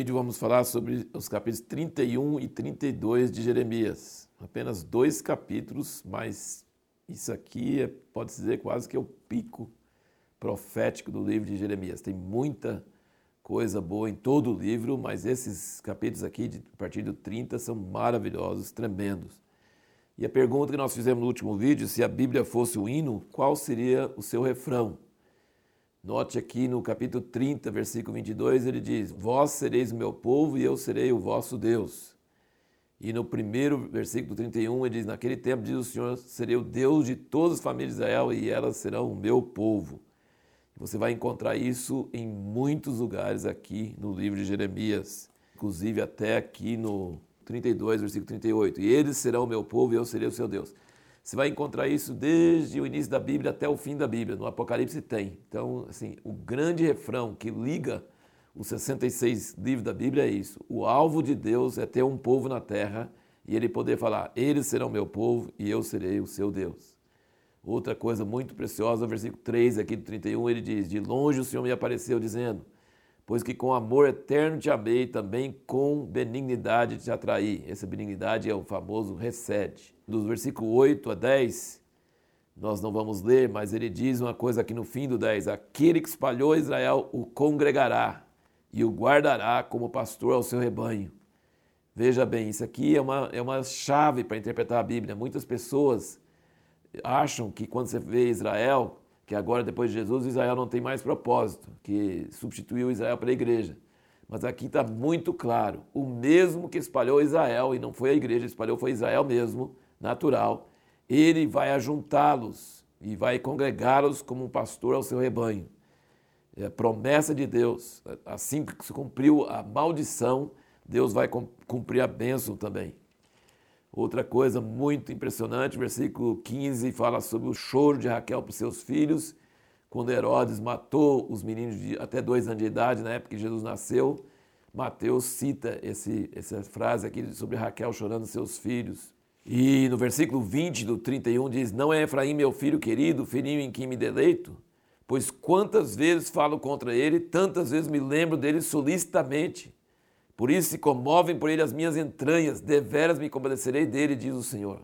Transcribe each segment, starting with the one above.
vídeo vamos falar sobre os capítulos 31 e 32 de Jeremias. Apenas dois capítulos, mas isso aqui é, pode dizer quase que é o pico profético do livro de Jeremias. Tem muita coisa boa em todo o livro, mas esses capítulos aqui, de, a partir do 30, são maravilhosos, tremendos. E a pergunta que nós fizemos no último vídeo, se a Bíblia fosse o hino, qual seria o seu refrão? Note aqui no capítulo 30, versículo 22, ele diz: Vós sereis o meu povo e eu serei o vosso Deus. E no primeiro versículo 31, ele diz: Naquele tempo, diz o Senhor, serei o Deus de todas as famílias de Israel e elas serão o meu povo. Você vai encontrar isso em muitos lugares aqui no livro de Jeremias, inclusive até aqui no 32, versículo 38. E eles serão o meu povo e eu serei o seu Deus. Você vai encontrar isso desde o início da Bíblia até o fim da Bíblia. No Apocalipse tem. Então, assim, o grande refrão que liga os 66 livros da Bíblia é isso. O alvo de Deus é ter um povo na terra e ele poder falar: Eles serão meu povo e eu serei o seu Deus. Outra coisa muito preciosa, versículo 3 aqui do 31, ele diz: De longe o Senhor me apareceu, dizendo: Pois que com amor eterno te amei, também com benignidade te atraí. Essa benignidade é o famoso recede. Dos versículos 8 a 10, nós não vamos ler, mas ele diz uma coisa aqui no fim do 10: Aquele que espalhou Israel o congregará e o guardará como pastor ao seu rebanho. Veja bem, isso aqui é uma, é uma chave para interpretar a Bíblia. Muitas pessoas acham que quando você vê Israel, que agora depois de Jesus, Israel não tem mais propósito, que substituiu Israel para a igreja. Mas aqui está muito claro: o mesmo que espalhou Israel, e não foi a igreja, espalhou foi Israel mesmo, natural, ele vai ajuntá-los e vai congregá-los como um pastor ao seu rebanho. É a promessa de Deus. Assim que se cumpriu a maldição, Deus vai cumprir a bênção também. Outra coisa muito impressionante, versículo 15 fala sobre o choro de Raquel para os seus filhos, quando Herodes matou os meninos de até dois anos de idade, na época que Jesus nasceu. Mateus cita esse, essa frase aqui sobre Raquel chorando seus filhos. E no versículo 20 do 31 diz: Não é Efraim meu filho querido, filhinho em quem me deleito? Pois quantas vezes falo contra ele, tantas vezes me lembro dele solicitamente. Por isso se comovem por ele as minhas entranhas, deveras me compadecerei dele, diz o Senhor.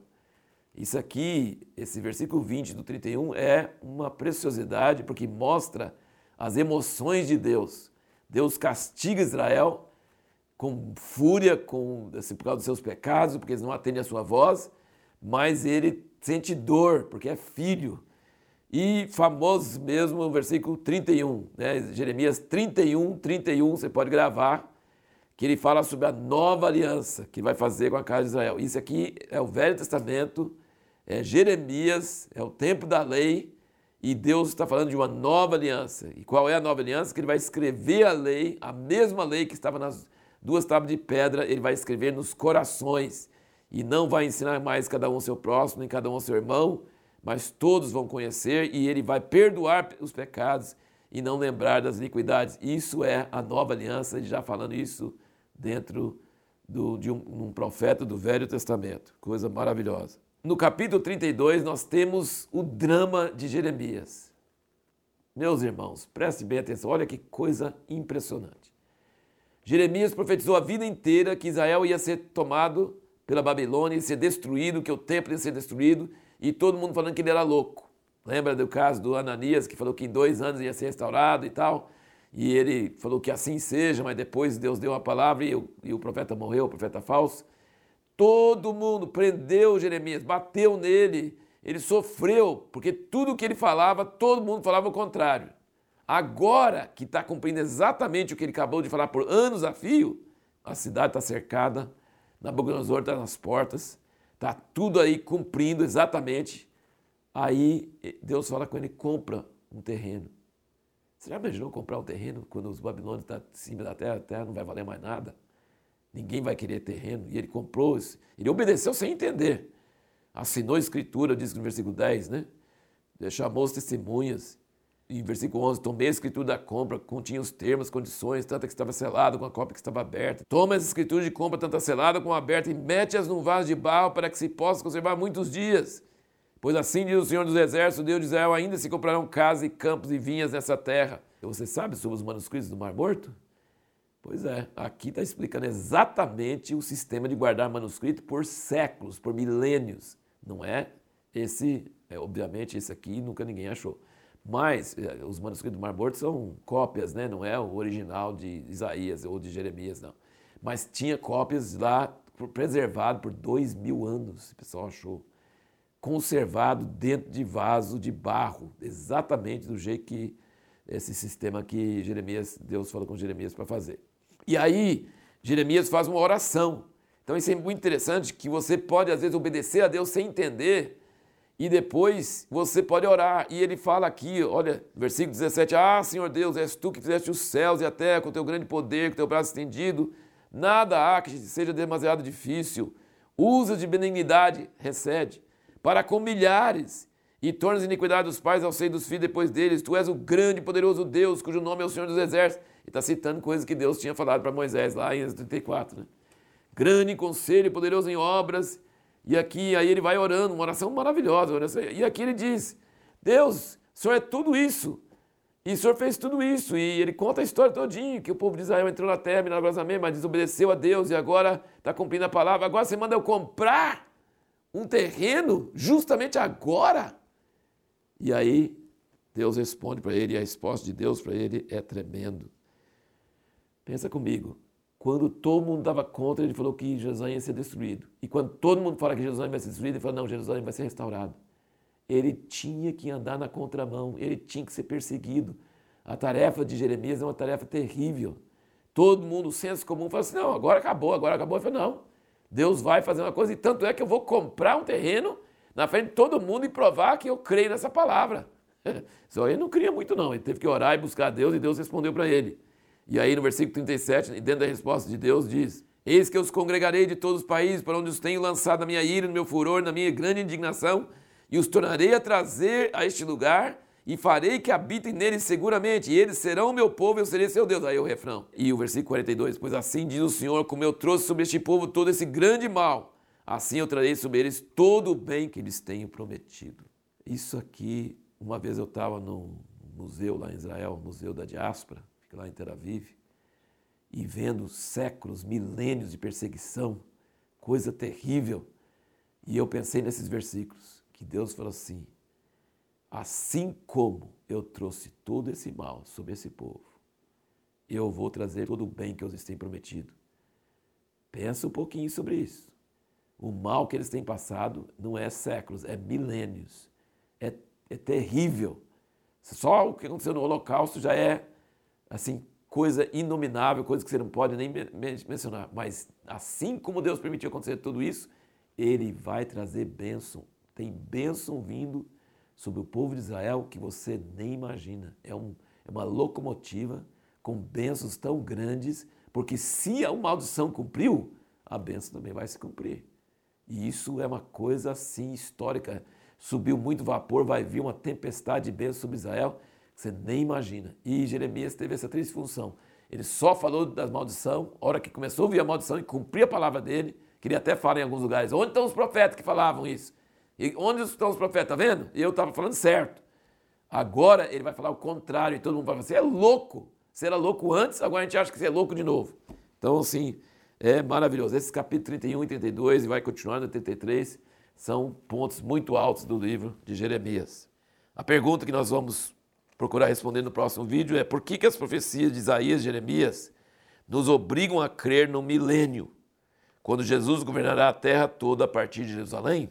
Isso aqui, esse versículo 20 do 31, é uma preciosidade porque mostra as emoções de Deus. Deus castiga Israel com fúria, com, assim, por causa dos seus pecados, porque eles não atendem a sua voz, mas ele sente dor, porque é filho. E famoso mesmo o versículo 31, né? Jeremias 31, 31, você pode gravar que ele fala sobre a nova aliança que vai fazer com a casa de Israel. Isso aqui é o Velho Testamento, é Jeremias, é o tempo da lei, e Deus está falando de uma nova aliança. E qual é a nova aliança? Que ele vai escrever a lei, a mesma lei que estava nas duas tábuas de pedra, ele vai escrever nos corações. E não vai ensinar mais cada um seu próximo, nem cada um seu irmão, mas todos vão conhecer e ele vai perdoar os pecados e não lembrar das iniquidades. Isso é a nova aliança, já falando isso dentro do, de um, um profeta do Velho Testamento. Coisa maravilhosa. No capítulo 32, nós temos o drama de Jeremias. Meus irmãos, prestem bem atenção, olha que coisa impressionante. Jeremias profetizou a vida inteira que Israel ia ser tomado pela Babilônia, ia ser destruído, que o templo ia ser destruído, e todo mundo falando que ele era louco. Lembra do caso do Ananias, que falou que em dois anos ia ser restaurado e tal? E ele falou que assim seja, mas depois Deus deu uma palavra e o, e o profeta morreu, o profeta falso. Todo mundo prendeu Jeremias, bateu nele, ele sofreu, porque tudo que ele falava, todo mundo falava o contrário. Agora que está cumprindo exatamente o que ele acabou de falar por anos a fio, a cidade está cercada, Nabucodonosor está nas portas, está tudo aí cumprindo exatamente. Aí Deus fala com ele: compra um terreno. Você já imaginou comprar um terreno quando os babilônios estão tá em cima da terra, a terra não vai valer mais nada? Ninguém vai querer terreno. E ele comprou, ele obedeceu sem entender. Assinou a escritura, diz no versículo 10, né? Chamou as testemunhas. Em versículo 11, tomei a escritura da compra, continha os termos, condições, tanto que estava selado com a cópia que estava aberta. Toma as escrituras de compra, tanto a selada como aberta, e mete-as num vaso de barro para que se possa conservar muitos dias. Pois assim diz o Senhor dos Exércitos, Deus de Israel, ainda se comprarão casas e campos e vinhas nessa terra. Você sabe sobre os manuscritos do Mar Morto? Pois é, aqui está explicando exatamente o sistema de guardar manuscrito por séculos, por milênios. Não é esse, é, obviamente, esse aqui nunca ninguém achou. Mas é, os manuscritos do Mar Morto são cópias, né? não é o original de Isaías ou de Jeremias, não. Mas tinha cópias lá preservado por dois mil anos, o pessoal achou. Conservado dentro de vaso de barro, exatamente do jeito que esse sistema que Jeremias, Deus falou com Jeremias para fazer. E aí, Jeremias faz uma oração. Então isso é muito interessante que você pode às vezes obedecer a Deus sem entender e depois você pode orar. E ele fala aqui, olha, versículo 17: Ah, Senhor Deus, és tu que fizeste os céus e a terra com o teu grande poder, com o teu braço estendido. Nada há que seja demasiado difícil. Usa de benignidade, recede, para com milhares e tornas iniquidade dos pais ao seio dos filhos depois deles. Tu és o grande e poderoso Deus, cujo nome é o Senhor dos Exércitos. E está citando coisas que Deus tinha falado para Moisés lá em Êxodo 34. Né? Grande em conselho, poderoso em obras. E aqui, aí ele vai orando, uma oração maravilhosa. Oração, e aqui ele diz: Deus, o Senhor é tudo isso. E o Senhor fez tudo isso. E ele conta a história todinha, que o povo de Israel entrou na terra milagrosamente, mas desobedeceu a Deus e agora está cumprindo a palavra. Agora você manda eu comprar um terreno justamente agora. E aí Deus responde para ele, e a resposta de Deus para ele é tremendo. Pensa comigo, quando todo mundo dava contra, ele falou que Jerusalém ia ser destruído. E quando todo mundo fala que Jerusalém vai ser destruído, ele falou, não, Jerusalém vai ser restaurado. Ele tinha que andar na contramão, ele tinha que ser perseguido. A tarefa de Jeremias é uma tarefa terrível. Todo mundo, o senso comum, fala assim, não, agora acabou, agora acabou. Ele falou, não, Deus vai fazer uma coisa, e tanto é que eu vou comprar um terreno na frente de todo mundo e provar que eu creio nessa palavra. Só ele não cria muito não, ele teve que orar e buscar a Deus e Deus respondeu para ele. E aí no versículo 37, dentro da resposta de Deus, diz: Eis que eu os congregarei de todos os países para onde os tenho lançado na minha ira, no meu furor, na minha grande indignação, e os tornarei a trazer a este lugar, e farei que habitem neles seguramente, e eles serão o meu povo, e eu serei seu Deus. Aí o refrão. E o versículo 42, pois assim diz o Senhor, como eu trouxe sobre este povo todo esse grande mal, assim eu trarei sobre eles todo o bem que lhes tenho prometido. Isso aqui, uma vez eu estava no museu lá em Israel, Museu da Diáspora, lá em Tel Aviv, e vendo séculos, milênios de perseguição, coisa terrível. E eu pensei nesses versículos, que Deus falou assim: assim como eu trouxe todo esse mal sobre esse povo, eu vou trazer todo o bem que lhes tenho prometido. Pensa um pouquinho sobre isso. O mal que eles têm passado não é séculos, é milênios. É, é terrível. Só o que aconteceu no Holocausto já é assim, coisa inominável, coisa que você não pode nem mencionar. Mas assim como Deus permitiu acontecer tudo isso, Ele vai trazer bênção. Tem bênção vindo sobre o povo de Israel que você nem imagina. É, um, é uma locomotiva com bênçãos tão grandes, porque se a maldição cumpriu, a bênção também vai se cumprir. E isso é uma coisa assim histórica. Subiu muito vapor, vai vir uma tempestade de bênçãos sobre Israel você nem imagina. E Jeremias teve essa triste função. Ele só falou das maldição, a hora que começou a ouvir a maldição e cumprir a palavra dele, queria até falar em alguns lugares, onde estão os profetas que falavam isso? E onde estão os profetas? Está vendo? Eu estava falando certo. Agora ele vai falar o contrário e todo mundo vai falar, você é louco. Você era louco antes, agora a gente acha que você é louco de novo. Então, assim, é maravilhoso. Esses capítulos 31 e 32 e vai continuar no 33 são pontos muito altos do livro de Jeremias. A pergunta que nós vamos procurar responder no próximo vídeo é por que, que as profecias de Isaías e Jeremias nos obrigam a crer no milênio, quando Jesus governará a terra toda a partir de Jerusalém?